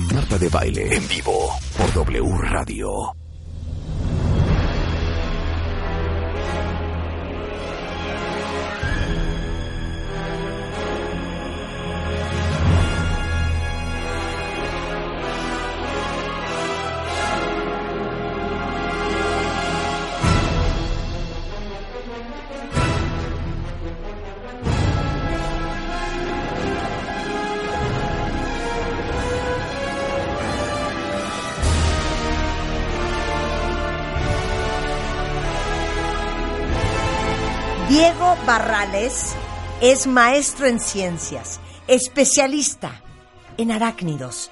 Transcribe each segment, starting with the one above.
Marta de Baile en vivo por W Radio. Barrales es maestro en ciencias, especialista en arácnidos,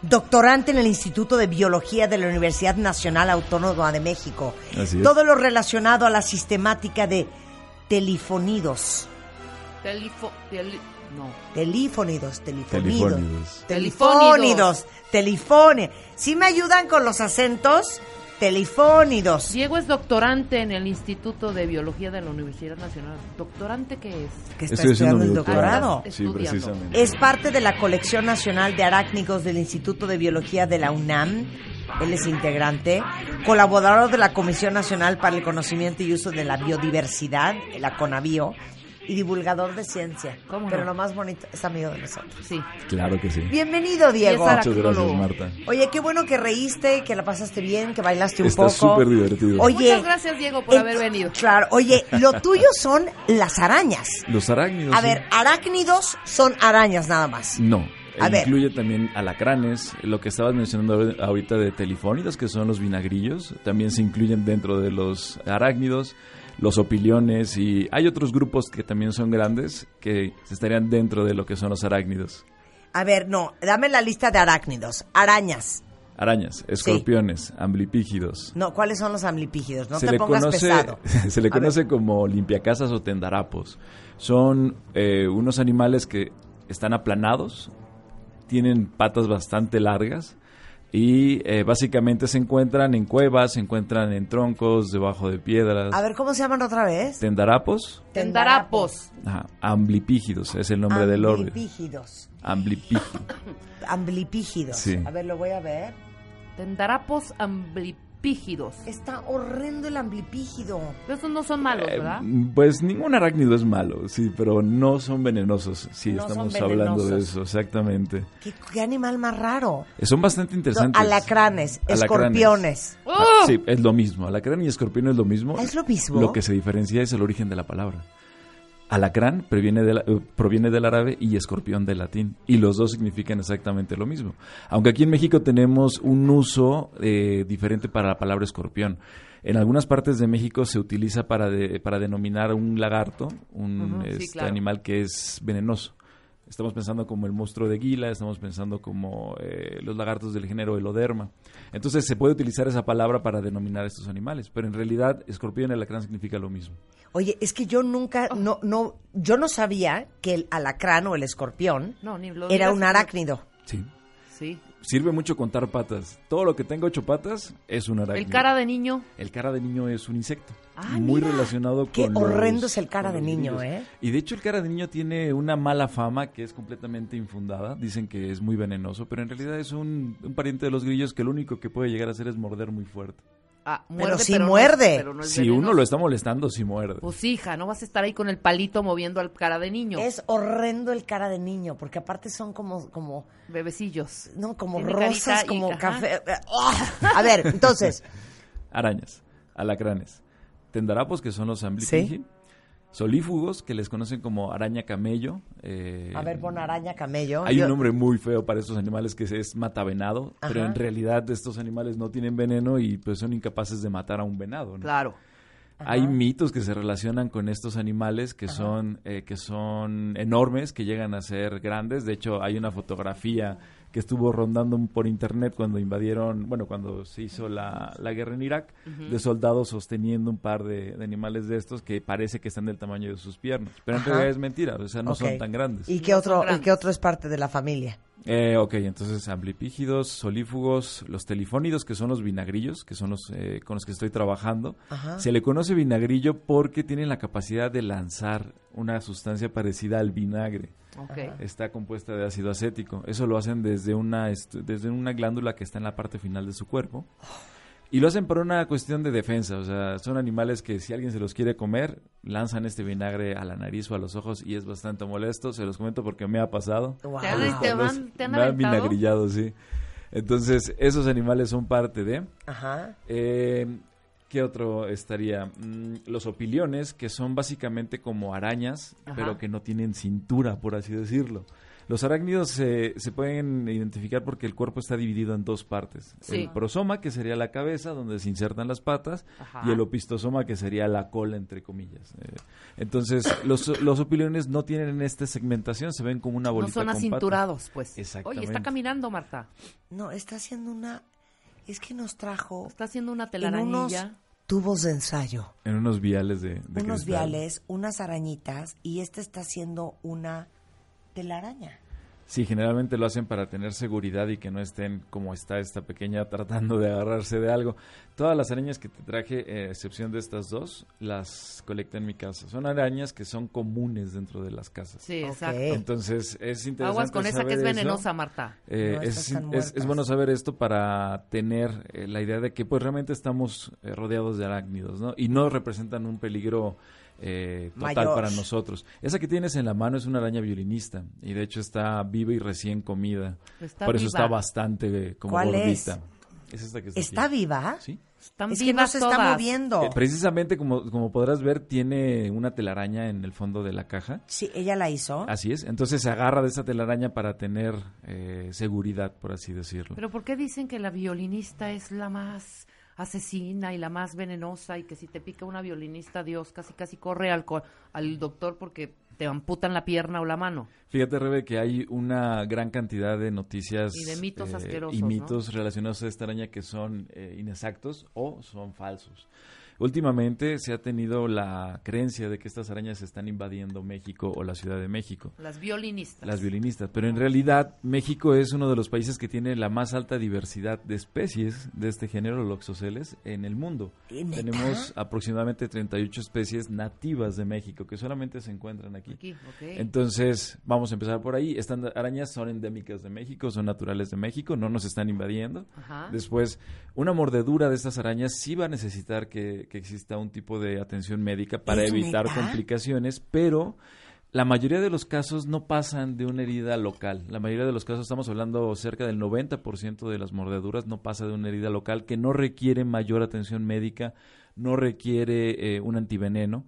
doctorante en el Instituto de Biología de la Universidad Nacional Autónoma de México. Así es. Todo lo relacionado a la sistemática de telifonidos. Telifo, teli- no. Telifonidos, telifonidos. Telefónidos. Telifónidos, telifone. ¿Sí me ayudan con los acentos? Telifónidos. Diego es doctorante en el Instituto de Biología de la Universidad Nacional. ¿Doctorante qué es? Que está Estoy haciendo estudiando el doctorado. doctorado. Sí, Estudiando. precisamente. Es parte de la colección nacional de arácnidos del Instituto de Biología de la UNAM. Él es integrante, colaborador de la Comisión Nacional para el Conocimiento y Uso de la Biodiversidad, la CONABIO, y divulgador de ciencia. ¿Cómo Pero no? lo más bonito es amigo de nosotros. Sí. Claro que sí. Bienvenido, Diego. Muchas gracias. Marta. Oye, qué bueno que reíste, que la pasaste bien, que bailaste un Está poco. súper divertido. Oye, Muchas gracias, Diego, por eh, haber venido. Claro, oye, lo tuyo son las arañas. Los arácnidos. A sí. ver, arácnidos son arañas nada más. No. A e ver. incluye también alacranes, lo que estabas mencionando ahor- ahorita de telefónidos, que son los vinagrillos, también se incluyen dentro de los arácnidos, los opiliones y hay otros grupos que también son grandes que estarían dentro de lo que son los arácnidos. A ver, no, dame la lista de arácnidos. Arañas. Arañas, escorpiones, amblipígidos. No, ¿cuáles son los amblipígidos? No se te le pongas conoce, pesado. se le A ver. conoce como limpiacasas o tendarapos. Son eh, unos animales que están aplanados, tienen patas bastante largas y eh, básicamente se encuentran en cuevas, se encuentran en troncos, debajo de piedras. A ver, ¿cómo se llaman otra vez? Tendarapos, Tendarapos. ajá, amblipígidos, es el nombre del orden. Amblipígidos. Amblipígido. Amblipígidos. Sí. A ver, lo voy a ver. Tendarapos amblipígidos. Está horrendo el amblipígido. Esos no son malos, Eh, ¿verdad? pues ningún arácnido es malo, sí, pero no son venenosos. Sí, No estamos hablando de eso, exactamente. ¿Qué, qué animal más raro? Son bastante interesantes. Alacranes, Alacranes. escorpiones. Ah, Sí, es lo mismo. Alacrán y escorpión es lo mismo. ¿Es lo mismo? Lo que se diferencia es el origen de la palabra. Alacrán proviene del, eh, proviene del árabe y escorpión del latín. Y los dos significan exactamente lo mismo. Aunque aquí en México tenemos un uso eh, diferente para la palabra escorpión. En algunas partes de México se utiliza para, de- para denominar un lagarto, un sí, este, claro. animal que es venenoso. Estamos pensando como el monstruo de Gila, estamos pensando como eh, los lagartos del género Eloderma. Entonces se puede utilizar esa palabra para denominar a estos animales, pero en realidad escorpión y alacrán significa lo mismo. Oye, es que yo nunca, no, no, yo no sabía que el alacrán o el escorpión No, ni lo era un arácnido. Sí. Sí. Sirve mucho contar patas. Todo lo que tenga ocho patas es un arácnido. El cara de niño. El cara de niño es un insecto. Ah, muy mira. relacionado Qué con los- horrendo es el cara de niño. ¿eh? Y de hecho el cara de niño tiene una mala fama que es completamente infundada. Dicen que es muy venenoso, pero en realidad es un, un pariente de los grillos que lo único que puede llegar a hacer es morder muy fuerte. Ah, Pero muerde, sí es- muerde. pero no es Si venenoso. uno lo está molestando, sí muerde. Pues hija, no vas a estar ahí con el palito moviendo al cara de niño. Es horrendo el cara de niño, porque aparte son como, como, Bebecillos. no, como Tiene rosas, y- como café. A ver, entonces, Arañas, alacranes, tendarapos que son los amblipigi, solífugos que les conocen como araña camello. eh, a ver, pon araña camello. Hay Yo- un nombre muy feo para estos animales que es matavenado, pero Ajá. en realidad estos animales no tienen veneno y pues son incapaces de matar a un venado. ¿no? Claro. Hay mitos que se relacionan con estos animales que son eh, que son enormes, que llegan a ser grandes. De hecho, hay una fotografía que estuvo rondando por internet cuando invadieron, bueno, cuando se hizo la, la guerra en Irak, de soldados sosteniendo un par de, de animales de estos que parece que están del tamaño de sus piernas. Pero en realidad es mentira, o sea, no son tan grandes. ¿Y qué No otro, ¿y qué otro es parte de la familia? Eh, ok, entonces amblipígidos, solífugos, los telifónidos, que son los vinagrillos, que son los eh, con los que estoy trabajando. Ajá. Se le conoce vinagrillo porque tienen la capacidad de lanzar una sustancia parecida al vinagre. Ok. Está compuesta de ácido acético. Eso lo hacen desde una, est- desde una glándula que está en la parte final de su cuerpo. Y lo hacen por una cuestión de defensa. O sea, son animales que si alguien se los quiere comer, lanzan este vinagre a la nariz o a los ojos y es bastante molesto. Se los comento porque me ha pasado. Wow. ¿Te han- te Los- van- te han me han aventado? vinagrillado, sí. Entonces, esos animales son parte de... Ajá. Eh, ¿Qué otro estaría? Mm, los opiliones, que son básicamente como arañas, Ajá. pero que no tienen cintura, por así decirlo. Los arácnidos se, se pueden identificar porque el cuerpo está dividido en dos partes. Sí. El prosoma, que sería la cabeza, donde se insertan las patas, Ajá. y el opistosoma, que sería la cola, entre comillas. Eh, entonces, los, los opiliones no tienen esta segmentación, se ven como una No bolita son con patas. acinturados, pues. Exactamente. Oye, está caminando, Marta. No, está haciendo una. Es que nos trajo Está haciendo una en unos telarañilla. tubos de ensayo, En unos viales de, de unos cristal. viales, unas arañitas, y este está haciendo una telaraña. Sí, generalmente lo hacen para tener seguridad y que no estén como está esta pequeña tratando de agarrarse de algo. Todas las arañas que te traje, eh, a excepción de estas dos, las colecté en mi casa. Son arañas que son comunes dentro de las casas. Sí, exacto. Entonces es interesante Aguas con esa que es eso. venenosa, Marta. Eh, No, es, es bueno saber esto para tener eh, la idea de que pues realmente estamos eh, rodeados de arácnidos, ¿no? Y no representan un peligro eh, total Mayor. para nosotros. Esa que tienes en la mano es una araña violinista y de hecho está viva y recién comida. Está Por eso viva. está bastante eh, como gordita. Es esta que está, ¿Está aquí. viva? Sí. Están Es que no vivas se está todas. moviendo. Eh, precisamente como, como podrás ver, tiene una telaraña en el fondo de la caja. Sí, ella la hizo. Así es. Entonces se agarra de esa telaraña para tener eh, seguridad, por así decirlo. Pero ¿por qué dicen que la violinista es la más asesina y la más venenosa y que si te pica una violinista, Dios casi casi corre al, co- al doctor porque te amputan la pierna o la mano? Fíjate, Rebe, que hay una gran cantidad de noticias Y de mitos eh, asquerosos, y ¿no? mitos relacionados a esta araña que son eh, inexactos o son falsos. Últimamente se ha tenido la creencia de que estas arañas están invadiendo México o la Ciudad de México. Las violinistas. Las violinistas, pero en realidad México es uno de los países que tiene la más alta diversidad de especies de este género, Loxoceles, en el mundo. ¿Neta? Tenemos aproximadamente 38 especies nativas de México que solamente se encuentran aquí. Aquí, ok. Entonces, vamos a empezar por ahí. Estas arañas son endémicas de México, son naturales de México, no nos están invadiendo. Ajá. Después, una mordedura de estas arañas sí va a necesitar que, que exista un tipo de atención médica para ¿Es evitar neta? complicaciones, pero la mayoría de los casos no pasan de una herida local. La mayoría de los casos, estamos hablando cerca del 90% de las mordeduras no pasa de una herida local que no requiere mayor atención médica, no requiere eh, un antiveneno.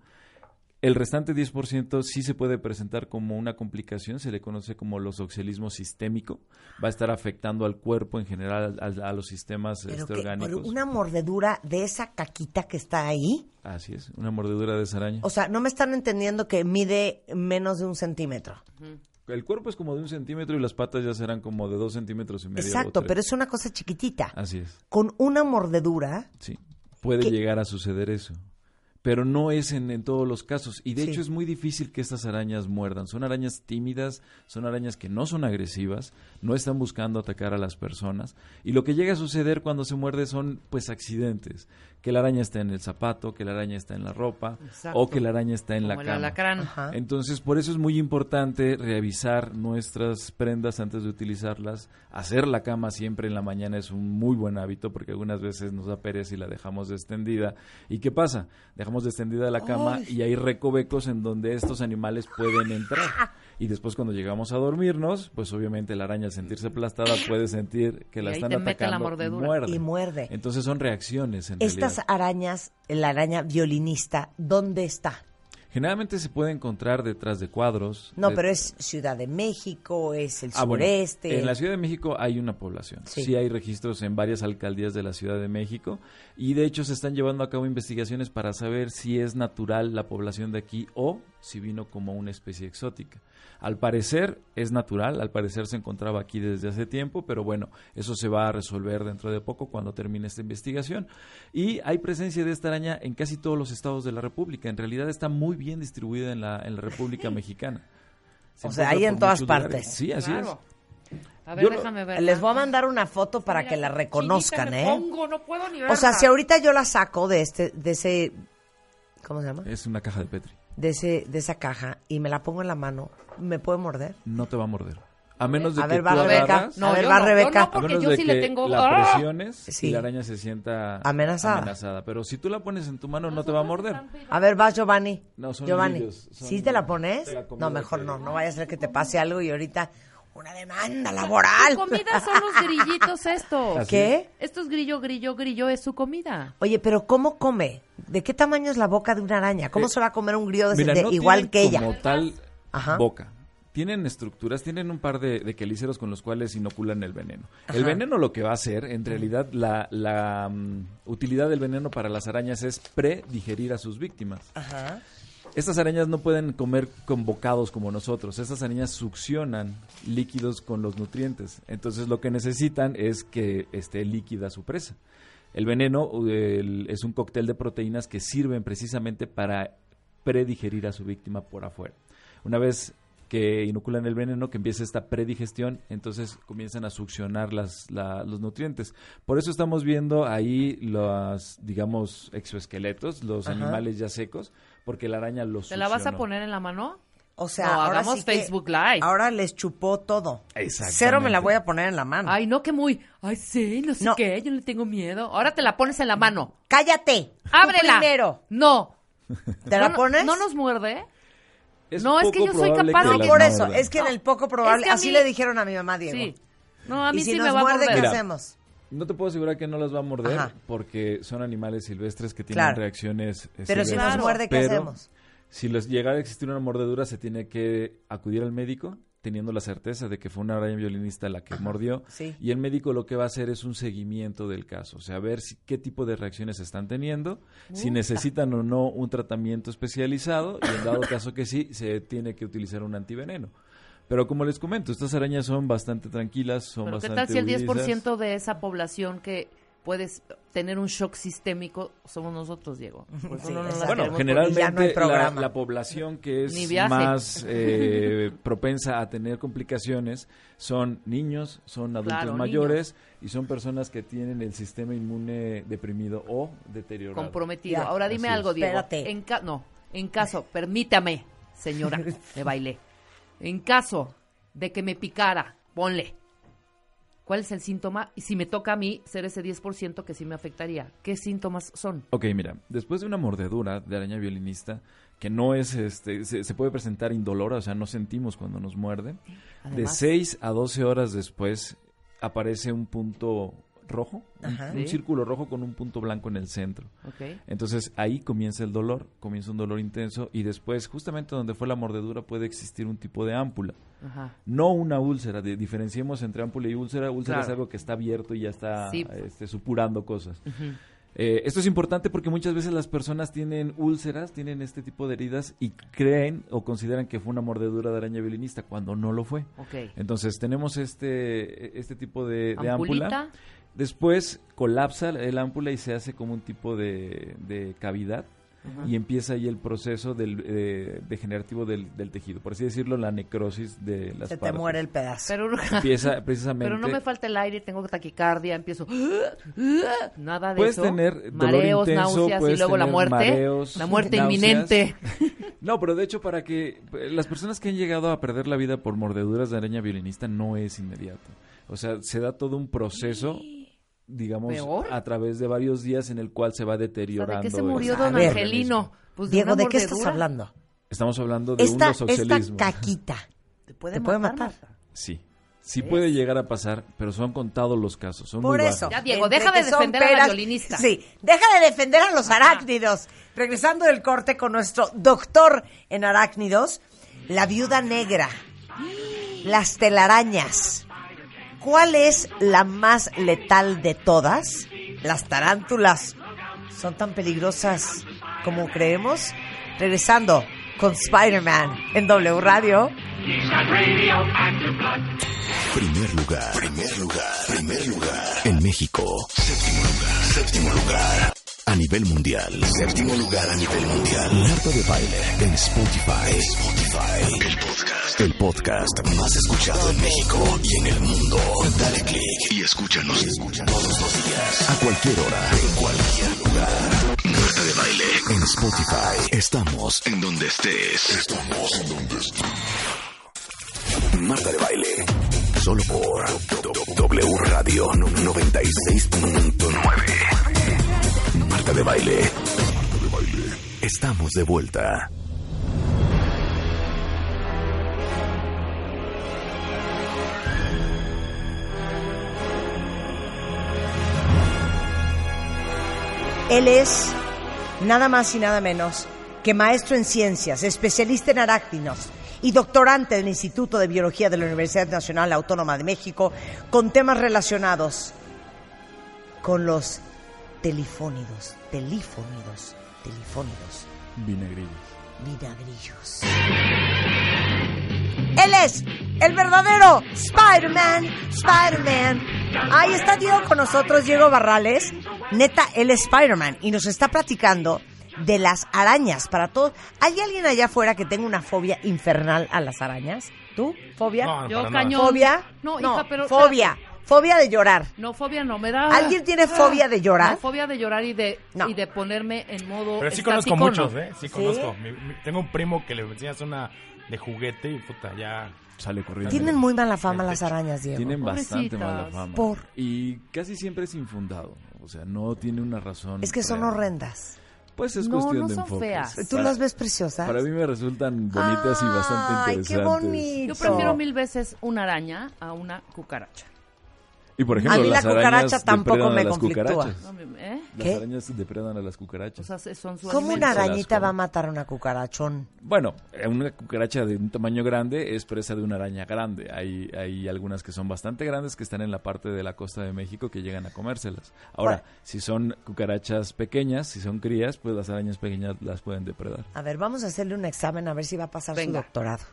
El restante 10% sí se puede presentar como una complicación, se le conoce como los oxelismo sistémico, va a estar afectando al cuerpo en general, a, a los sistemas Pero este, que por orgánicos. una mordedura de esa caquita que está ahí. Así es, una mordedura de esa araña. O sea, no me están entendiendo que mide menos de un centímetro. El cuerpo es como de un centímetro y las patas ya serán como de dos centímetros y medio. Exacto, pero es una cosa chiquitita. Así es, Con una mordedura, sí. Puede llegar a suceder eso. Pero no es en, en todos los casos. Y de Sí. hecho es muy difícil que estas arañas muerdan. Son arañas tímidas, son arañas que no son agresivas, no están buscando atacar a las personas. Y lo que llega a suceder cuando se muerde son pues accidentes. Que la araña está en el zapato, que la araña está en la ropa, Exacto. o que la araña está en la el cama. Entonces, por eso es muy importante revisar nuestras prendas antes de utilizarlas. Hacer la cama siempre en la mañana es un muy buen hábito porque algunas veces nos da pereza y la dejamos extendida. ¿Y qué pasa? Dejamos extendida la cama Ay. y hay recovecos en donde estos animales pueden entrar. Y después cuando llegamos a dormirnos, pues obviamente la araña al sentirse aplastada puede sentir que la están la atacando mordedura. muerde. y muerde. Entonces son reacciones en Estas realidad. arañas, la araña violinista, ¿dónde está? Generalmente se puede encontrar detrás de cuadros. No, de- pero es Ciudad de México, es el Ah, bueno, sureste. en la Ciudad de México hay una población. Sí. Sí. hay registros en varias alcaldías de la Ciudad de México y de hecho se están llevando a cabo investigaciones para saber si es natural la población de aquí o si vino como una especie exótica. Al parecer es natural, al parecer se encontraba aquí desde hace tiempo, pero bueno, eso se va a resolver dentro de poco cuando termine esta investigación. Y hay presencia de esta araña en casi todos los estados de la República. En realidad está muy bien distribuida en la, en la República Mexicana. Se O sea, hay en todas lugares. partes. Sí, así Claro. es. A ver, Yo déjame ver. Les voy a mandar una foto para que la reconozcan, ¿eh? no puedo ni O sea, si ahorita yo la saco de este, de ese, ¿cómo se llama? Es una caja de Petri. De ese, de esa caja y me la pongo en la mano, ¿me puede morder? No te va a morder. A menos de A que ver, va tú Rebeca. agarras- No, A ver, va no, Rebeca. no, A porque menos yo de sí que le tengo... la ¡Ah! presiones Sí. y la araña se sienta Amenazada. amenazada. Pero si tú la pones en tu mano, no te va a morder. A ver, vas Giovanni. No, son Giovanni, son- ¿sí te la pones? la No, mejor no, no vaya a ser que te pase algo y ahorita una demanda laboral. Su comida son los grillitos estos. ¿Qué? Esto es grillo, grillo, grillo, es su comida. Oye, pero ¿cómo come? ¿De qué tamaño es la boca de una araña? ¿Cómo Eh, se va a comer un grillo de, Mira, de- no igual que ella? como tal Ajá. boca. Tienen estructuras, tienen un par de, de quelíceros con los cuales inoculan el veneno. El veneno lo que va a hacer, en realidad, la, la, mm, utilidad del veneno para las arañas es predigerir a sus víctimas. Ajá. Estas arañas no pueden comer con bocados como nosotros. Estas arañas succionan líquidos con los nutrientes. Entonces lo que necesitan es que esté líquida su presa. El veneno el- es un cóctel de proteínas que sirven precisamente para predigerir a su víctima por afuera. Una vez que inoculan el veneno, que empieza esta predigestión, entonces comienzan a succionar las, la- los nutrientes. Por eso estamos viendo ahí los, digamos, exoesqueletos, los Ajá. animales ya secos, porque la araña los ¿Te la vas a poner en la mano? O sea, No, ahora hagamos sí que- Facebook Live. Ahora les chupó todo. Cero me la voy a poner en la mano. Ay, no, que muy... Ay, sí, no sé No. qué, yo le tengo miedo. Ahora te la pones en la mano. ¡Cállate! ¡Ábrela! primero. No. ¿Te la ¿No- pones? ¿No nos muerde? Es No, es que yo soy capaz de No, por eso. Es que en el poco probable... es que a así le dijeron a mi mamá, Diego. Sí. No, a mí y si sí nos me va a muerde, ¿qué. Mira, hacemos? No te puedo asegurar que no las va a morder Ajá. porque son animales silvestres que tienen Claro. reacciones. eh, Pero si nos muerde, ¿qué Pero hacemos? Si les llegara a existir una mordedura, se tiene que acudir al médico teniendo la certeza de que fue una araña violinista la que mordió. sí. Y el médico lo que va a hacer es un seguimiento del caso, o sea, ver si, qué tipo de reacciones están teniendo, si necesitan o no un tratamiento especializado y en dado caso que sí, se tiene que utilizar un antiveneno. Pero como les comento, estas arañas son bastante tranquilas, son Pero ¿qué bastante tal si el huidizas. 10% de esa población que puedes tener un shock sistémico somos nosotros, Diego? Sí, no la Bueno, generalmente la, población que es más eh, propensa a tener complicaciones son niños, son adultos Claro, mayores y son personas que tienen el sistema inmune deprimido o deteriorado. comprometido. Ya. Ahora dime Así es. algo, Diego. Espérate. En ca- no, en caso, permítame, señora, me bailé. En caso de que me picara, ponle. ¿Cuál es el síntoma? Y si me toca a mí ser ese 10% que sí me afectaría, ¿qué síntomas son? Ok, mira, después de una mordedura de araña violinista, que no es, este, se, se puede presentar indolora, o sea, no sentimos cuando nos muerde, de Además- 6 a 12 horas después aparece un punto rojo, un- Ajá. un Sí. círculo rojo con un punto blanco en el centro. Ok. Entonces ahí comienza el dolor, comienza un dolor intenso y después, justamente donde fue la mordedura, puede existir un tipo de ámpula. Ajá. No una úlcera, de- diferenciemos entre ámpula y úlcera. Úlcera Claro. es algo que está abierto y ya está Sí. este, supurando cosas. Eh, esto es importante porque muchas veces las personas tienen úlceras, tienen este tipo de heridas y creen o consideran que fue una mordedura de araña violinista cuando no lo fue. Ok. Entonces tenemos este, este tipo de, de ámpula. Después colapsa el ámpula y se hace como un tipo de, de cavidad Y empieza ahí el proceso del, eh, degenerativo del, del tejido, por así decirlo, la necrosis de las Se te partes. muere el pedazo. Pero, no- Empieza precisamente... pero no me falta el aire, tengo taquicardia, empiezo... Nada de Puedes eso. tener dolor Mareos, intenso, náuseas y luego la muerte. mareos, la muerte náuseas. inminente. No, pero de hecho para que las personas que han llegado a perder la vida por mordeduras de araña violinista no es inmediato. O sea, se da todo un proceso, digamos, ¿Peor? a través de varios días en el cual se va deteriorando. ¿De qué se murió el- don ver. Angelino? Pues Diego, ¿de qué estás hablando? Estamos hablando de un Esta, esta socialismo. caquita Te puede, te puede matar. matar. Sí. Sí puede llegar a pasar, pero son contados los casos. Son Por muy eso. bajos. Ya, Diego, entre deja de defender a la peras- violinista. Sí, deja de defender a los arácnidos. Regresando del corte con nuestro doctor en arácnidos, la viuda negra, las telarañas. ¿Cuál es la más letal de todas? Las tarántulas. ¿Son tan peligrosas como creemos? Regresando con Spider-Man en W Radio. Primer lugar. Primer lugar. Primer lugar. En México. Séptimo lugar. Séptimo lugar. A nivel mundial. Séptimo lugar a nivel mundial. Marta de baile. En Spotify. Spotify. El podcast. El podcast más escuchado en México y en el mundo. Dale click y escúchanos. Todos los días. A cualquier hora. En cualquier lugar. Marta de Baile. En Spotify. Estamos en donde estés. Estamos en donde estés. Marta de Baile. Solo por W Radio 96.9. Marta de Baile. Estamos de vuelta. Él es nada más y nada menos que maestro en ciencias, especialista en arácnidos y doctorante del Instituto de Biología de la Universidad Nacional Autónoma de México con temas relacionados con los telifónidos, telifónidos, telifónidos, Vinagrillos. vinagrillos. Él es el verdadero Spider-Man, Spider-Man. Ahí está Diego con nosotros, Diego Barrales. Neta, él es Spider-Man y nos está platicando de las arañas para todos. ¿Hay alguien allá afuera que tenga una fobia infernal a las arañas? ¿Tú? ¿Fobia? No, Yo cañón. ¿Fobia? No, hija, pero- Fobia. Fobia de llorar. No, fobia no, me da... ¿Alguien tiene fobia de llorar? No, fobia de llorar y de, No. y de ponerme en modo Pero sí estático, conozco muchos, no. ¿eh? Sí, conozco. Mi- mi- tengo un primo que le enseñas una de juguete y puta, ya. Sale corriendo. Tienen muy mala fama las arañas, Diego. Tienen bastante Pobrecitas. mala fama. Por. Y casi siempre es infundado. O sea, no tiene una razón. Es que son real. horrendas. Pues es No, cuestión no de son enfoque. feas. ¿Tú Para- las ves preciosas? Para mí me resultan bonitas y bastante Ay, interesantes. qué bonito. Yo prefiero mil veces una araña a una cucaracha. Y por ejemplo, A mí la cucaracha tampoco depredan me conflictúa. ¿eh? Las ¿Qué? arañas depredan a las cucarachas. O sea, son su ¿Cómo una arañita va a matar a una cucarachón? Bueno, eh, una cucaracha de un tamaño grande es presa de una araña grande. Hay, hay algunas que son bastante grandes que están en la parte de la costa de México que llegan a comérselas. Ahora, Bueno. si son cucarachas pequeñas, si son crías, pues las arañas pequeñas las pueden depredar. A ver, vamos a hacerle un examen a ver si va a pasar su doctorado.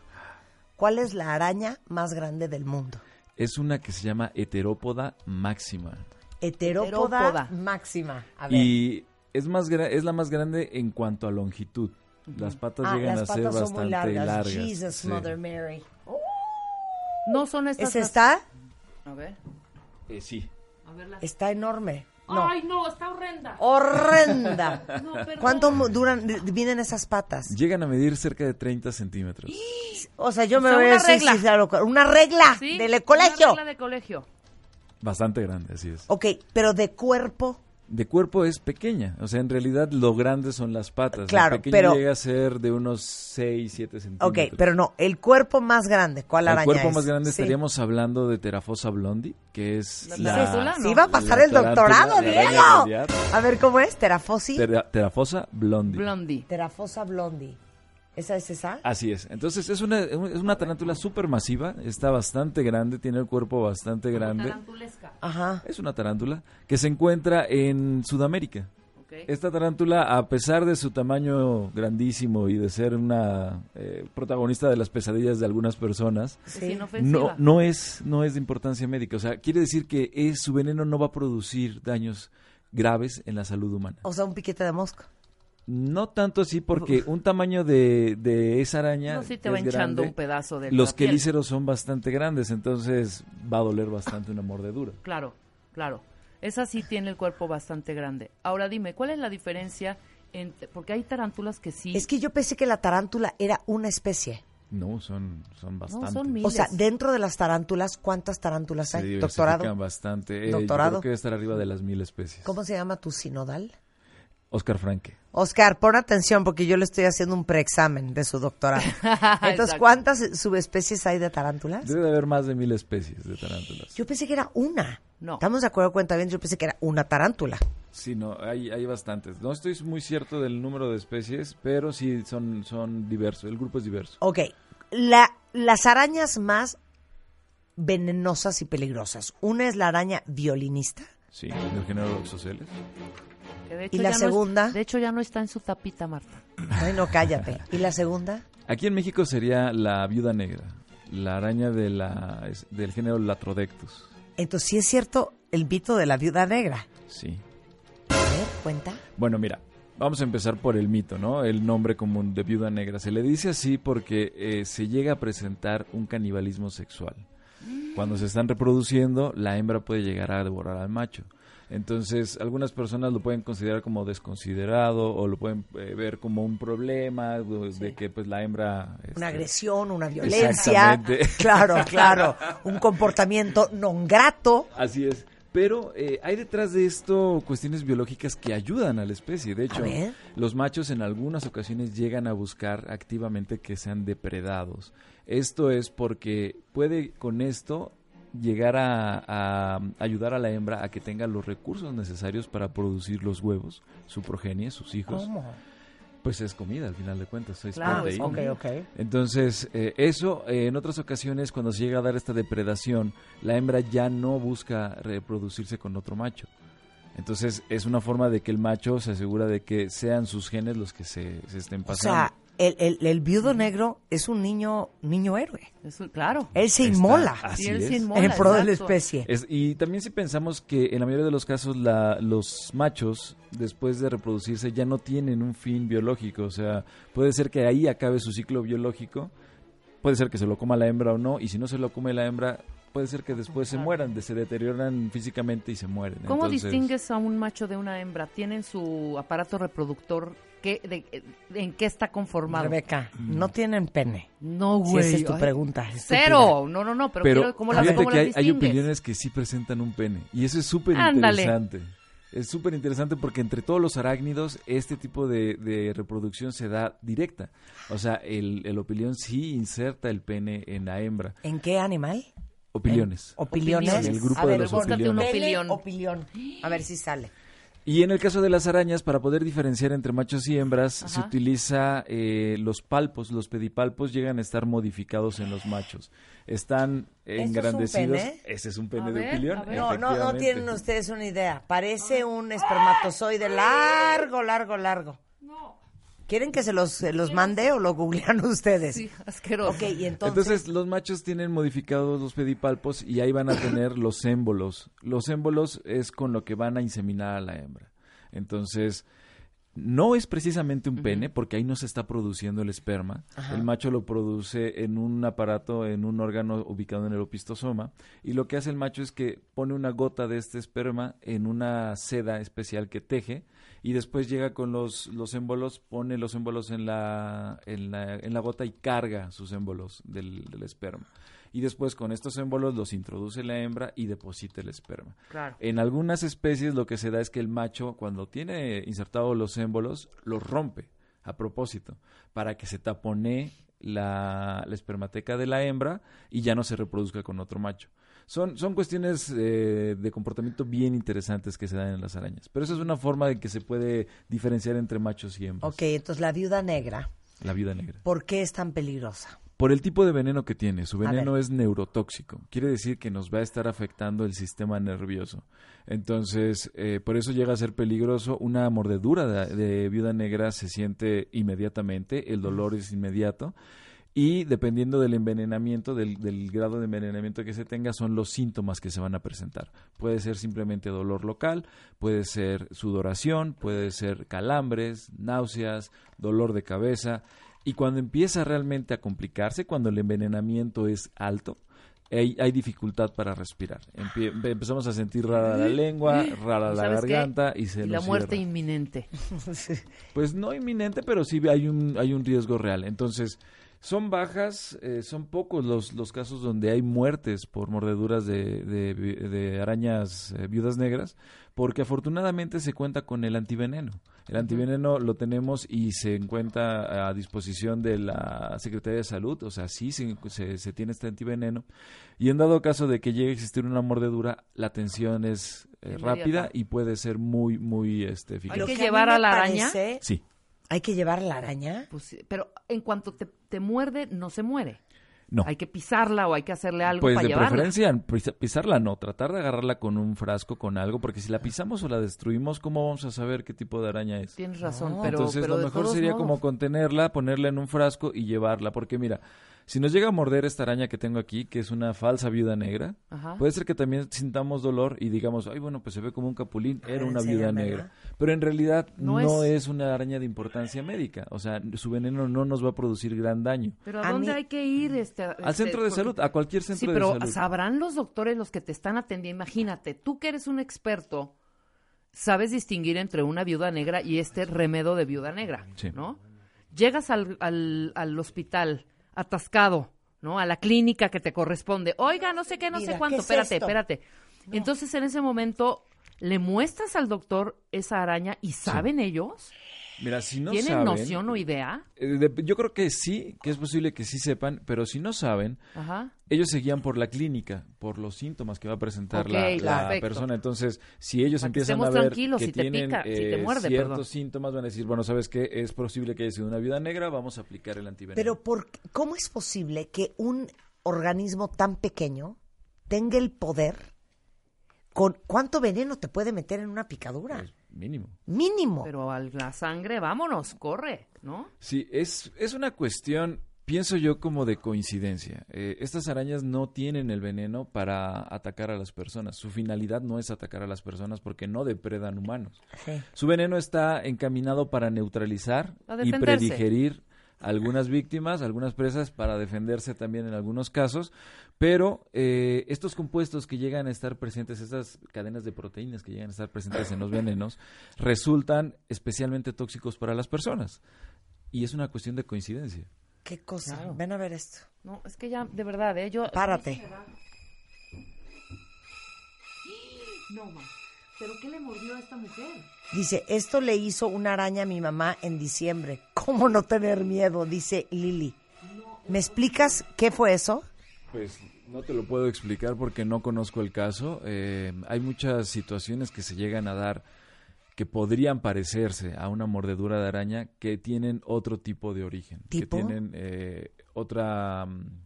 ¿Cuál es la araña más grande del mundo? Es una que se llama heterópoda máxima. Heterópoda, Heterópoda. máxima. A ver. Y es, más es la más grande en cuanto a longitud. Las patas Ah, llegan las a ser son bastante muy largas. largas. Jesus, sí. Mother Mary. No son estas... ¿Ese las- está? A ver. Eh, sí. A ver las... Está enorme. No. Ay, no, está horrenda. Horrenda. No. ¿Cuánto duran, vienen esas patas? Llegan a medir cerca de 30 centímetros. O sea, yo O me sea, voy una a decir regla. si sea loco- Una regla Sí, del Una colegio. regla de colegio. Bastante grande, así es. Ok, pero de cuerpo. De cuerpo es pequeña. O sea, en realidad lo grande son las patas. Claro, el pequeño pero- llega a ser de unos 6, 7 centímetros. Ok, pero no, el cuerpo más grande. ¿Cuál El araña cuerpo es? más grande Sí. estaríamos hablando de Terafosa blondi, que es La la... Sí, va a pasar la el doctorado, la Diego. A ver, ¿cómo es? ¿Terafosi? Tera- Terafosa blondi. Blondie. Terafosa blondi. ¿Esa es esa? Así es. Entonces es una, es una tarántula súper masiva, está bastante grande, tiene el cuerpo bastante grande. Tarantulesca. Ajá. Es una tarántula que se encuentra en Sudamérica. Esta tarántula, a pesar de su tamaño grandísimo y de ser una eh, protagonista de las pesadillas de algunas personas, Sí. no, no, es, no es de importancia médica. O sea, quiere decir que es, su veneno no va a producir daños graves en la salud humana. O sea, un piquete de mosca. No tanto así porque un tamaño de, de esa araña... No, sí te va es hinchando grande, un pedazo de Los quelíceros son bastante grandes, entonces va a doler bastante una mordedura. Claro, claro. Esa sí tiene el cuerpo bastante grande. Ahora dime, ¿cuál es la diferencia entre... Porque hay tarántulas que sí... Es que yo pensé que la tarántula era una especie. No, son, son bastantes. son mil. O sea, Miles. dentro de las tarántulas, ¿cuántas tarántulas Se hay? Doctorado. bastante. Eh, Doctorado. Yo creo que debe estar arriba de las mil especies. ¿Cómo se llama tu sinodal? Oscar Franke. Oscar, pon atención porque yo le estoy haciendo un preexamen de su doctorado. Entonces. ¿cuántas subespecies hay de tarántulas? Debe de haber más de mil especies de tarántulas. Yo pensé que era una. No. ¿Estamos de acuerdo, cuenta bien? Yo pensé que era una tarántula. Sí, no, hay, hay bastantes. No estoy muy cierto del número de especies, pero sí son, son diversos. El grupo es diverso. Ok, la, las arañas más venenosas y peligrosas. Una es la araña violinista. Sí, del género Oxoceles. Que de hecho ¿Y la ya no es- segunda? de hecho ya no está en su tapita, Marta. Ay, no, cállate. ¿Y la segunda? Aquí en México sería la viuda negra, la araña de la, es- del género Latrodectus. Entonces, sí es cierto el mito de la viuda negra. Sí. A ver, cuenta. Bueno, mira, Vamos a empezar por el mito, ¿no? El nombre común de viuda negra. Se le dice así porque eh, se llega a presentar un canibalismo sexual. Cuando se están reproduciendo, la hembra puede llegar a devorar al macho. Entonces, algunas personas lo pueden considerar como desconsiderado o lo pueden eh, ver como un problema de, de que pues la hembra... Una este, agresión, una violencia. Claro, claro. Un comportamiento non grato. Así es. Pero eh, hay detrás de esto cuestiones biológicas que ayudan a la especie. De hecho, los machos en algunas ocasiones llegan a buscar activamente que sean depredados. Esto es porque puede con esto llegar a, a ayudar a la hembra a que tenga los recursos necesarios para producir los huevos, su progenie, sus hijos. ¿Cómo? Pues es comida al final de cuentas, es Claro, proteína. Entonces, eh, eso eh, en otras ocasiones, cuando se llega a dar esta depredación, la hembra ya no busca reproducirse con otro macho. Entonces, es una forma de que el macho se asegura de que sean sus genes los que se, se estén O pasando. sea, el, el, el viudo negro es un niño, niño héroe. Claro. Él se Está- inmola así Y él es. se inmola, en pro de la exacto. especie. Es- y también si pensamos que en la mayoría de los casos la, los machos después de reproducirse ya no tienen un fin biológico, o sea, puede ser que ahí acabe su ciclo biológico, puede ser que se lo coma la hembra o no, y si no se lo come la hembra, puede ser que después se mueran, de- se deterioran físicamente y se mueren. ¿Cómo Entonces, distingues a un macho de una hembra? ¿Tienen su aparato reproductor? ¿Qué, de- ¿En qué está conformado? Rebeca, no tienen pene. No, Si güey. esa es tu Ay, pregunta. estúpida. Cero. No, no, no. Pero, Pero quiero- ¿cómo las, cómo que las hay, hay distingues? opiniones que sí presentan un pene, y eso es súper Ándale. interesante. Es súper interesante porque entre todos los arácnidos este tipo de, de reproducción se da directa. O sea, el, el opilión sí inserta el pene en la hembra. ¿En qué animal? Opiliones. Opiliones. El grupo A de ver, los un opiliones. pene, opilión. A ver si sale. Y en el caso de las arañas, para poder diferenciar entre machos y hembras, se utiliza eh, los palpos. Los pedipalpos llegan a estar modificados en los machos. Están engrandecidos. pene? Ese es un pene A de ver. No, no, no tienen ustedes una idea. Parece un espermatozoide largo, largo, largo. ¿Quieren que se los, se los mande o lo googlean ustedes? Sí, asqueroso. Ok, y entonces, Entonces, los machos tienen modificados los pedipalpos y ahí van a tener los émbolos. Los émbolos es con lo que van a inseminar a la hembra. Entonces, no es precisamente un pene porque ahí no se está produciendo el esperma. El macho lo produce en un aparato, en un órgano ubicado en el opistosoma. Y lo que hace el macho es que pone una gota de este esperma en una seda especial que teje y después llega con los, los émbolos, pone los émbolos en la, en la, en la gota y carga sus émbolos del, del esperma. Y después con estos émbolos los introduce la hembra y deposita el esperma. Claro. En algunas especies lo que se da es que el macho cuando tiene insertados los émbolos los rompe a propósito para que se tapone la, la espermateca de la hembra y ya no se reproduzca con otro macho. Son, son cuestiones eh, de comportamiento bien interesantes que se dan en las arañas. Pero esa es una forma de que se puede diferenciar entre machos y hembras. ok, entonces la viuda negra, La viuda negra. ¿por qué es tan peligrosa? Por el tipo de veneno que tiene, su veneno es neurotóxico. Quiere decir que nos va a estar afectando el sistema nervioso. Entonces, eh, por eso llega a ser peligroso. Una mordedura de, de viuda negra se siente inmediatamente, el dolor es inmediato. Y dependiendo del envenenamiento, del, del grado de envenenamiento que se tenga, son los síntomas que se van a presentar. Puede ser simplemente dolor local, puede ser sudoración, puede ser calambres, náuseas, dolor de cabeza. Y cuando empieza realmente a complicarse, cuando el envenenamiento es alto, hay, hay dificultad para respirar. Empie- empezamos a sentir rara la lengua, rara la garganta y se Y la nos muerte cierra. inminente. Pues no inminente, pero sí hay un, hay un riesgo real. Entonces, son bajas, eh, son pocos los, los casos donde hay muertes por mordeduras de, de de arañas eh, viudas negras, porque afortunadamente se cuenta con el antiveneno. El antiveneno lo tenemos y se encuentra a disposición de la Secretaría de Salud, o sea, sí se, se, se tiene este antiveneno. Y en dado caso de que llegue a existir una mordedura, la atención es eh, rápida y puede ser muy, muy este, eficaz. Hay que llevar a la araña. parece- Sí. ¿Hay que llevar la araña? Pues, pero en cuanto te, te muerde, no se muere. No. Hay que pisarla o hay que hacerle algo Pues para de llevarla. preferencia pisa- pisarla no, tratar de agarrarla con un frasco, con algo, porque si la pisamos o la destruimos, ¿cómo vamos a saber qué tipo de araña es? Tienes razón, No, pero, Entonces pero lo mejor sería modos, como contenerla, ponerla en un frasco y llevarla, porque mira, Si nos llega a morder esta araña que tengo aquí, que es una falsa viuda negra, Ajá. puede ser que también sintamos dolor y digamos, ay, bueno, pues se ve como un capulín, era una viuda negra. Pero en realidad No no, es. es... una araña de importancia médica. O sea, su veneno no nos va a producir gran daño. Pero ¿a, A dónde mí- hay que ir? Este, Al centro de salud, a cualquier centro Sí, de pero salud. sabrán los doctores los que te están atendiendo. Imagínate, tú que eres un experto, sabes distinguir entre una viuda negra y este remedo de viuda negra, Sí. ¿no? Llegas al, al, al hospital atascado, ¿no? A la clínica que te corresponde. Oiga, no sé qué, no Mira, sé cuánto. ¿qué es espérate, esto? espérate. Entonces, en ese momento, ¿le muestras al doctor esa araña y saben ellos? Mira, si no ¿Tienen saben, noción o idea? eh, de- yo creo que sí, que es posible que sí sepan, pero si no saben, Ajá. ellos se guían por la clínica, por los síntomas que va a presentar la, persona. Entonces, si ellos empiezan a ver tranquilos, que si te tienen pica, si te eh, muerde, ciertos perdón. síntomas, van a decir, bueno, ¿sabes qué? Es posible que haya sido una viuda negra, vamos a aplicar el antiveneno. Pero por, ¿cómo es posible que un organismo tan pequeño tenga el poder con cuánto veneno te puede meter en una picadura? Pues, mínimo. Mínimo. Pero a la sangre, vámonos, corre, ¿no? Sí, es, es una cuestión, pienso yo, como de coincidencia. Eh, estas arañas no tienen el veneno para atacar a las personas. Su finalidad no es atacar a las personas porque no depredan humanos. Sí. Su veneno está encaminado para neutralizar y predigerir algunas víctimas, algunas presas, para defenderse también en algunos casos. Pero eh, estos compuestos que llegan a estar presentes, estas cadenas de proteínas que llegan a estar presentes en los venenos, resultan especialmente tóxicos para las personas. Y es una cuestión de coincidencia. ¿Qué cosa? Claro. Ven a ver esto. No, es que ya, de verdad, ¿eh? Yo... Párate. No, ma. ¿Pero qué le mordió a esta mujer? Dice, esto le hizo una araña a mi mamá en diciembre. ¿Cómo no tener miedo? Dice Lili. ¿Me explicas qué fue eso? Pues no te lo puedo explicar porque no conozco el caso. Eh, hay muchas situaciones que se llegan a dar que podrían parecerse a una mordedura de araña que tienen otro tipo de origen. ¿Tipo? Que tienen eh, otra... mm,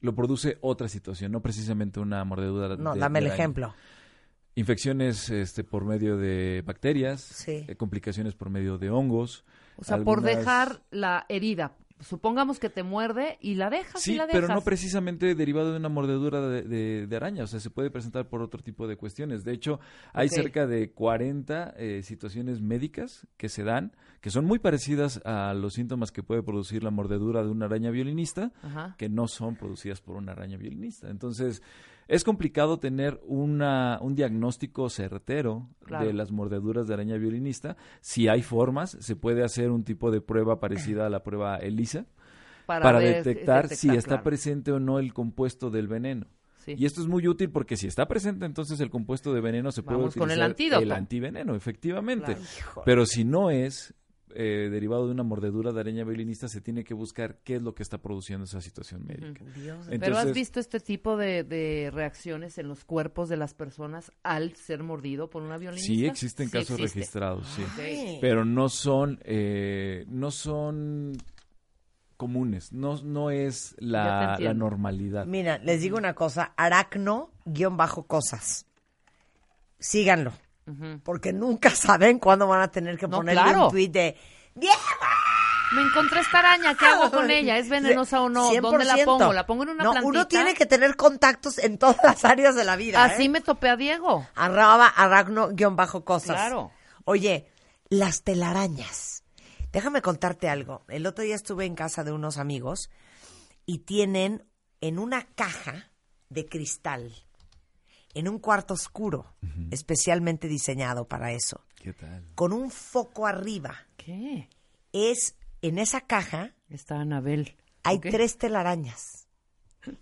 Lo produce otra situación, no precisamente una mordedura No, de- dame de el araña. ejemplo. Infecciones este, por medio de bacterias, Sí. eh, complicaciones por medio de hongos. O sea, por dejar la herida. Supongamos que te muerde y la dejas y Sí, la dejas. pero no precisamente derivado de una mordedura de, de- de araña, o sea, se puede presentar por otro tipo de cuestiones. De hecho, hay cerca de 40 eh, situaciones médicas que se dan, que son muy parecidas a los síntomas que puede producir la mordedura de una araña violinista, Ajá. que no son producidas por una araña violinista. Entonces, es complicado tener una, un diagnóstico certero Claro. de las mordeduras de araña violinista. Si hay formas, se puede hacer un tipo de prueba parecida a la prueba ELISA para, ver- detectar, si está presente o no el compuesto del veneno. Sí. Y esto es muy útil porque si está presente, entonces el compuesto de veneno se puede Vamos con el utilizar antídoto. El antiveneno, efectivamente. Claro. Pero si no es eh, derivado de una mordedura de araña violinista, se tiene que buscar qué es lo que está produciendo esa situación médica. Dios Pero has visto este tipo de, de reacciones en los cuerpos de las personas al ser mordido por una violinista. Sí existen Sí casos existe. registrados, sí. Pero no son, eh, no son comunes, no, no es la, la normalidad. Mira, les digo una cosa, aracno-cosas. Síganlo, Porque nunca saben cuándo van a tener que No, ponerle claro. un tuit de ¡Vieja! Me encontré esta araña, ¿qué hago con ella? ¿Es venenosa o no? ¿Dónde la 100%. pongo? ¿La pongo en una no, plantita? uno tiene que tener contactos en todas las áreas de la vida. Así ¿eh? me topé a Diego. Arroba aracno-cosas. Claro. Oye, las telarañas. Déjame contarte algo. El otro día estuve en casa de unos amigos y tienen en una caja de cristal, en un cuarto oscuro, especialmente diseñado para eso, ¿Qué tal? con un foco arriba. ¿Qué? Es en esa caja Está Anabel. hay tres telarañas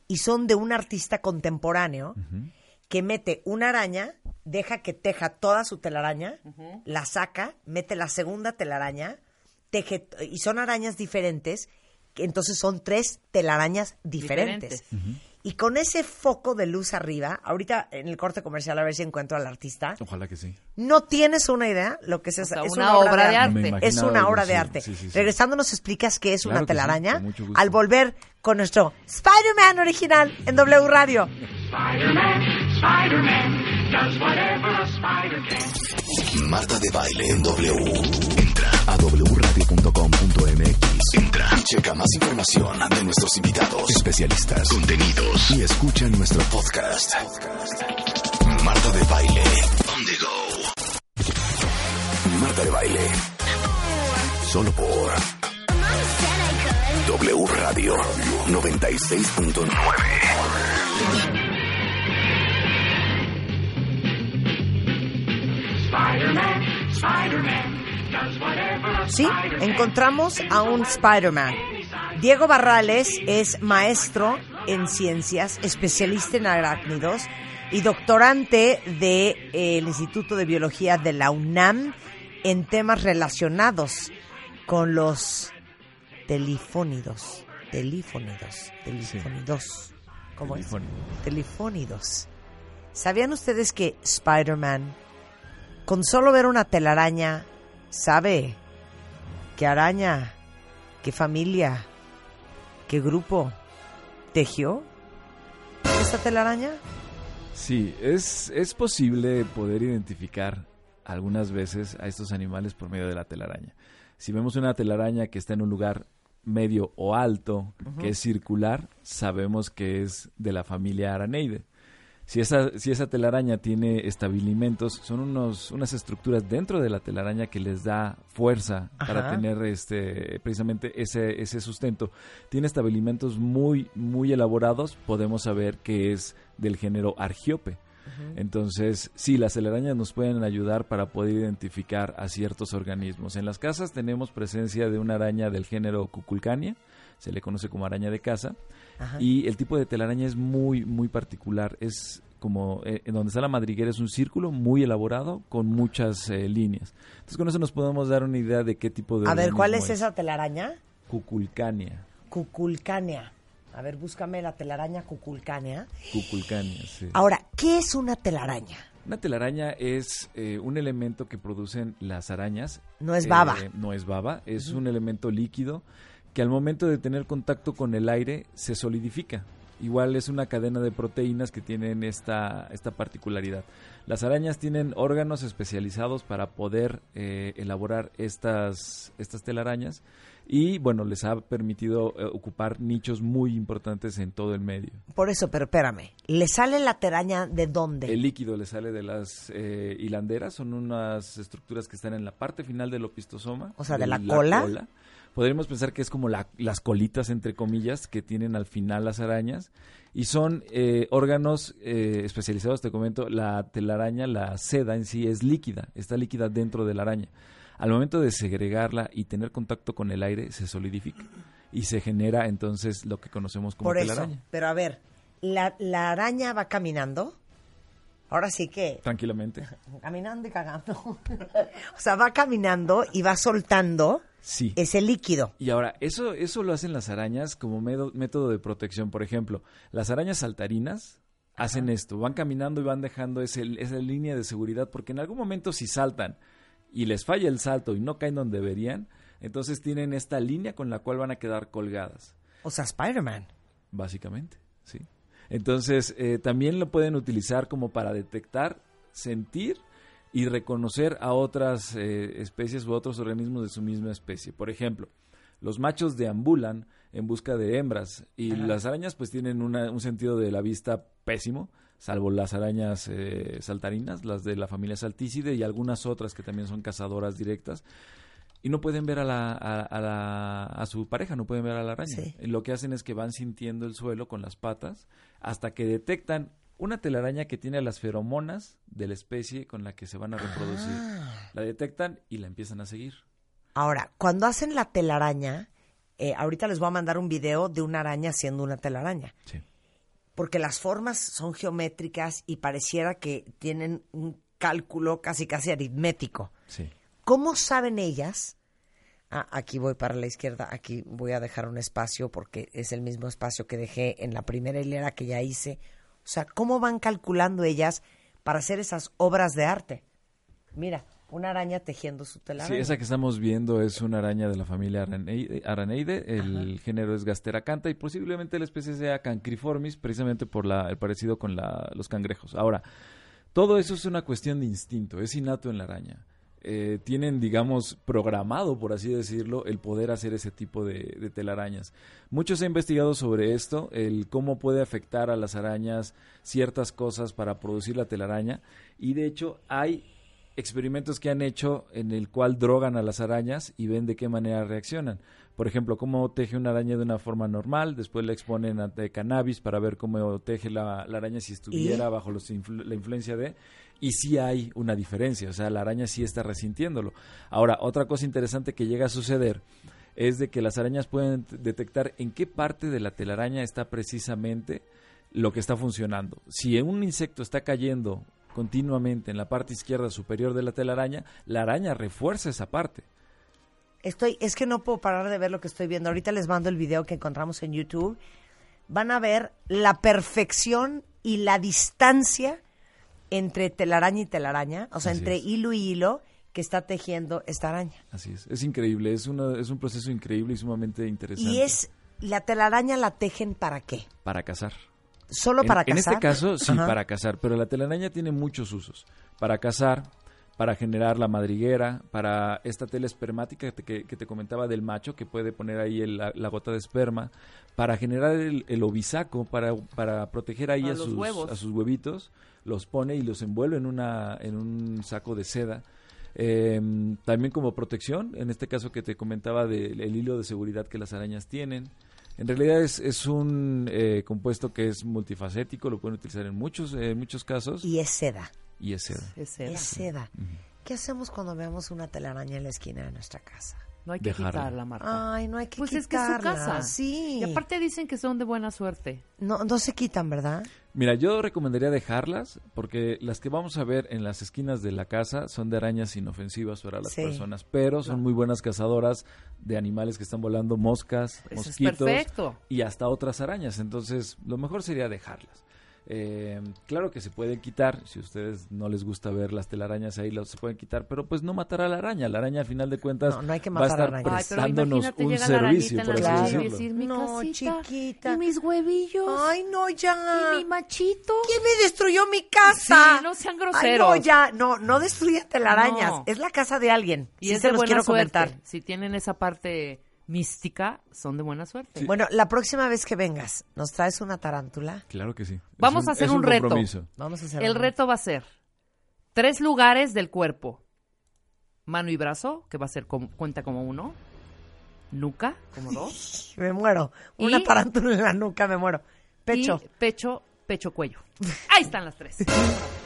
y son de un artista contemporáneo que mete una araña, deja que teja toda su telaraña, la saca, mete la segunda telaraña, teje y son arañas diferentes, entonces son tres telarañas diferentes. Y con ese foco de luz arriba, ahorita en el corte comercial a ver si encuentro al artista, Ojalá que sí. no tienes una idea lo que es esa. sea, es una obra de arte. Es una obra de arte. Sí, sí, sí. Regresando nos explicas qué es Claro una telaraña con mucho gusto. al volver con nuestro Spider-Man original en W Radio. Spider-Man, Spider-Man, does whatever a spider can. Marta de baile en W. Entra a wradio.com.mx. Entra. Checa más información de nuestros invitados, especialistas, contenidos y escucha nuestro podcast. Marta de Baile, on the go. Marta de Baile. Solo por W Radio 96.9. Spider-Man, Spider-Man Sí, encontramos a un Spider-Man. Diego Barrales es maestro en ciencias, especialista en arácnidos y doctorante del Instituto de Biología de la UNAM en temas relacionados con los telifónidos. Telifónidos. Telifónidos. ¿Cómo es? Telifónidos. ¿Sabían ustedes que Spider-Man, con solo ver una telaraña, sabe qué araña, qué familia, qué grupo tejió esta telaraña? Sí, es, es posible poder identificar algunas veces a estos animales por medio de la telaraña. Si vemos una telaraña que está en un lugar medio o alto, que es circular, sabemos que es de la familia Araneide. Si esa, si esa telaraña tiene estabilimentos, son unos, unas estructuras dentro de la telaraña que les da fuerza para tener este, precisamente ese, ese sustento. Tiene estabilimentos muy, muy elaborados, podemos saber que es del género Argiope. Entonces, sí, las telarañas nos pueden ayudar para poder identificar a ciertos organismos. En las casas tenemos presencia de una araña del género Cuculcania, se le conoce como araña de casa, Ajá. y el tipo de telaraña es muy, muy particular. Es como, eh, en donde está la madriguera es un círculo muy elaborado con muchas eh, líneas. Entonces, con eso nos podemos dar una idea de qué tipo de A ver, ¿cuál es esa telaraña? Cuculcania. Cuculcánea. A ver, búscame la telaraña cuculcánea. Cuculcania, sí. Ahora, ¿qué es una telaraña? Una telaraña es eh, un elemento que producen las arañas. No es baba. No es baba, es un elemento líquido que al momento de tener contacto con el aire se solidifica. Igual es una cadena de proteínas que tienen esta, esta particularidad. Las arañas tienen órganos especializados para poder eh, elaborar estas, estas telarañas y bueno, les ha permitido eh, ocupar nichos muy importantes en todo el medio. Por eso, pero espérame. ¿Le sale la telaraña de dónde? El líquido le sale de las eh, hilanderas, son unas estructuras que están en la parte final del opistosoma. O sea, ¿de la cola? Podríamos pensar que es como la- las colitas, entre comillas, que tienen al final las arañas. Y son eh, órganos eh, especializados, te comento, la telaraña, la seda en sí es líquida, está líquida dentro de la araña. Al momento de segregarla y tener contacto con el aire, se solidifica. Y se genera entonces lo que conocemos como Por eso. telaraña. Pero a ver, la, la araña va caminando. Ahora sí que Tranquilamente. caminando y cagando. o sea, va caminando y va soltando Sí. ese líquido. Y ahora, eso, eso lo hacen las arañas como medo- método de protección. Por ejemplo, las arañas saltarinas hacen esto, van caminando y van dejando ese, esa línea de seguridad, porque en algún momento si saltan y les falla el salto y no caen donde deberían, entonces tienen esta línea con la cual van a quedar colgadas, O sea, Spider-Man. básicamente. ¿sí? Entonces, eh, también lo pueden utilizar como para detectar, sentir y reconocer a otras eh, especies u otros organismos de su misma especie. Por ejemplo, los machos deambulan en busca de hembras y las arañas pues tienen una- un sentido de la vista pésimo, salvo las arañas eh, saltarinas, las de la familia Saltícide y algunas otras que también son cazadoras directas. Y no pueden ver a, la, a, a la- a su pareja, no pueden ver a la araña. Sí. Y lo que hacen es que van sintiendo el suelo con las patas hasta que detectan una telaraña que tiene las feromonas de la especie con la que se van a reproducir. Ah. La detectan y la empiezan a seguir. Ahora, cuando hacen la telaraña, eh, ahorita les voy a mandar un video de una araña haciendo una telaraña. Sí. Porque las formas son geométricas y pareciera que tienen un cálculo casi casi aritmético. Sí. ¿Cómo saben ellas? Ah, aquí voy para la izquierda, aquí voy a dejar un espacio porque es el mismo espacio que dejé en la primera hilera que ya hice. O sea, ¿cómo van calculando ellas para hacer esas obras de arte? Mira, una araña tejiendo su Sí, telaraña. esa que estamos viendo es una araña de la familia Araneide. Araneide. El género es Gasteracanta y posiblemente la especie sea Cancriformis, precisamente por la- el parecido con la- los cangrejos. Ahora, todo eso es una cuestión de instinto, es innato en la araña. Eh, tienen, digamos, programado, por así decirlo, el poder hacer ese tipo de, de telarañas. Muchos han investigado sobre esto, el cómo puede afectar a las arañas ciertas cosas para producir la telaraña, y de hecho hay experimentos que han hecho en el cual drogan a las arañas y ven de qué manera reaccionan. Por ejemplo, cómo teje una araña de una forma normal, después le exponen a de cannabis para ver cómo teje la, la araña si estuviera bajo los influ- la influencia de... Y sí hay una diferencia, o sea, la araña sí está resintiéndolo. Ahora, otra cosa interesante que llega a suceder es de que las arañas pueden detectar en qué parte de la telaraña está precisamente lo que está funcionando. Si un insecto está cayendo continuamente en la parte izquierda superior de la telaraña, la araña refuerza esa parte. Estoy, es que no puedo parar de ver lo que estoy viendo. Ahorita les mando el video que encontramos en YouTube. Van a ver la perfección y la distancia entre telaraña y telaraña, o sea, Así entre es. hilo y hilo que está tejiendo esta araña. Así es, es increíble, es, una, es un proceso increíble y sumamente interesante. Y es, la telaraña la tejen para qué? para cazar. Solo para en, en cazar. este caso, sí, Ajá. para cazar, pero la telaraña tiene muchos usos. Para cazar, para generar la madriguera, para esta tela espermática que te, que te comentaba del macho, que puede poner ahí el- la, la gota de esperma, para generar el, el ovisaco, para, para proteger ahí Para a sus, huevos. a sus huevitos, los pone y los envuelve en, una, en un saco de seda. Eh, también como protección, en este caso que te comentaba del el hilo de seguridad que las arañas tienen. En realidad es, es un eh, compuesto que es multifacético, lo pueden utilizar en muchos, en muchos casos Y es seda. y es seda. Es seda. Es seda. ¿Qué hacemos cuando vemos una telaraña en la esquina de nuestra casa? No hay que Dejarla. quitarla, Marta. Ay, no hay que pues es que es su quitarla. casa. Sí. Y aparte dicen que son de buena suerte. No, no se quitan, ¿verdad? Mira, yo recomendaría dejarlas porque las que vamos a ver en las esquinas de la casa son de arañas inofensivas para las Sí. personas, pero son muy buenas cazadoras de animales que están volando, moscas, Eso es mosquitos perfecto. y hasta otras arañas. Entonces, lo mejor sería dejarlas. Eh, claro que se pueden quitar, si a ustedes no les gusta ver las telarañas ahí, las se pueden quitar, pero pues no matar a la araña. La araña, al final de cuentas, No, no hay que va a matar a estar araña. Ay, prestándonos un servicio, por la así noche y decirlo. decir, mi No, casita, chiquita. y mis huevillos, Ay, no, ya. y mi machito. ¿Quién me destruyó mi casa? Sí, no sean Ay, groseros. no, ya, no, no destruyan telarañas. No. Es la casa de alguien. Y sí es se de los buena quiero suerte. comentar. Si tienen esa parte mística, son de buena suerte. Bueno, la próxima vez que vengas, ¿nos traes una tarántula? Claro que sí. Vamos un- a hacer es un reto. compromiso. Vamos a hacer El un- reto va a ser tres lugares del cuerpo. Mano y brazo, que va a ser como, cuenta como uno. Nuca, como dos. Me muero. Una Y- tarántula en la nuca, me muero. Pecho. Y pecho, pecho, cuello. Ahí están las tres.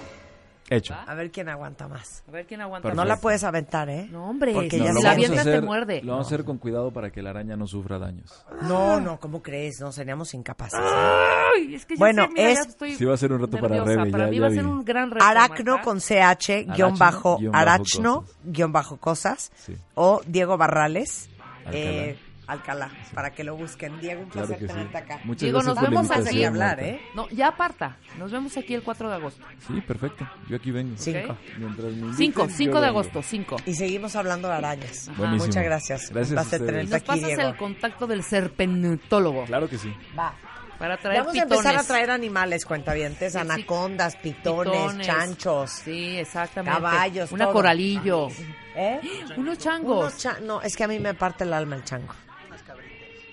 Hecho. ¿Va? A ver quién aguanta más. A ver quién aguanta. Perfecto. No más. la puedes aventar, ¿eh? No, hombre, Porque si ya No, se- lo la avientas te muerde. Lo vamos a hacer con cuidado para que la araña no sufra daños. No, no, ¿cómo crees? No, seríamos incapaces. Ay, es que ya Bueno, sé, mira, es- ya estoy Sí va a ser un reto para. Rebe, Para ya- mí ya va a ser un gran reto. Aracno con CH, guion bajo, arachno, guion bajo cosas, Sí. o Diego Barrales, eh, Alcalá, para que lo busquen. Diego, un Claro placer que sí. tenerte acá. Muchas Diego, gracias nos vemos Vamos a seguir invitación, hablar. ¿eh? No, ya aparta. Nos vemos aquí el 4 de agosto. Sí, perfecto. Yo aquí vengo. Cinco. Mientras me inviten, 5, yo 5 de agosto, 5. Y seguimos hablando de arañas. Buenísimo. Muchas gracias. Gracias Un a tenerte Nos aquí, pasas Diego. el contacto del serpentólogo Claro que sí. Va. para traer Vamos pitones. a empezar a traer animales, cuentavientes, Sí, sí. anacondas, pitones, Pitones. chanchos. Sí, exactamente. Caballos, Una todo. coralillo. ¿Eh? Unos changos. Unos cha- no, es que a mí me parte el alma el chango.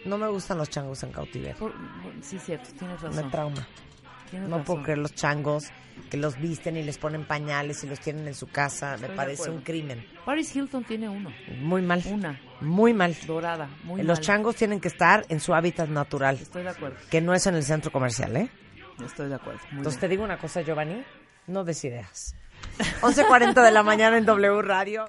No me gustan los changos en cautiverio. Por- sí, cierto, tienes Me razón. trauma. tienes No puedo razón. creer los changos que los visten y les ponen pañales y los tienen en su casa. Estoy me parece un crimen. Paris Hilton tiene uno. Muy mal. Una. Muy mal. Dorada. Muy los mal. changos tienen que estar en su hábitat natural, Estoy de acuerdo. que no es en el centro comercial, ¿eh? Estoy de acuerdo. Muy Entonces bien. te digo una cosa, Giovanni, no des ideas. 11.40 de la mañana en W Radio.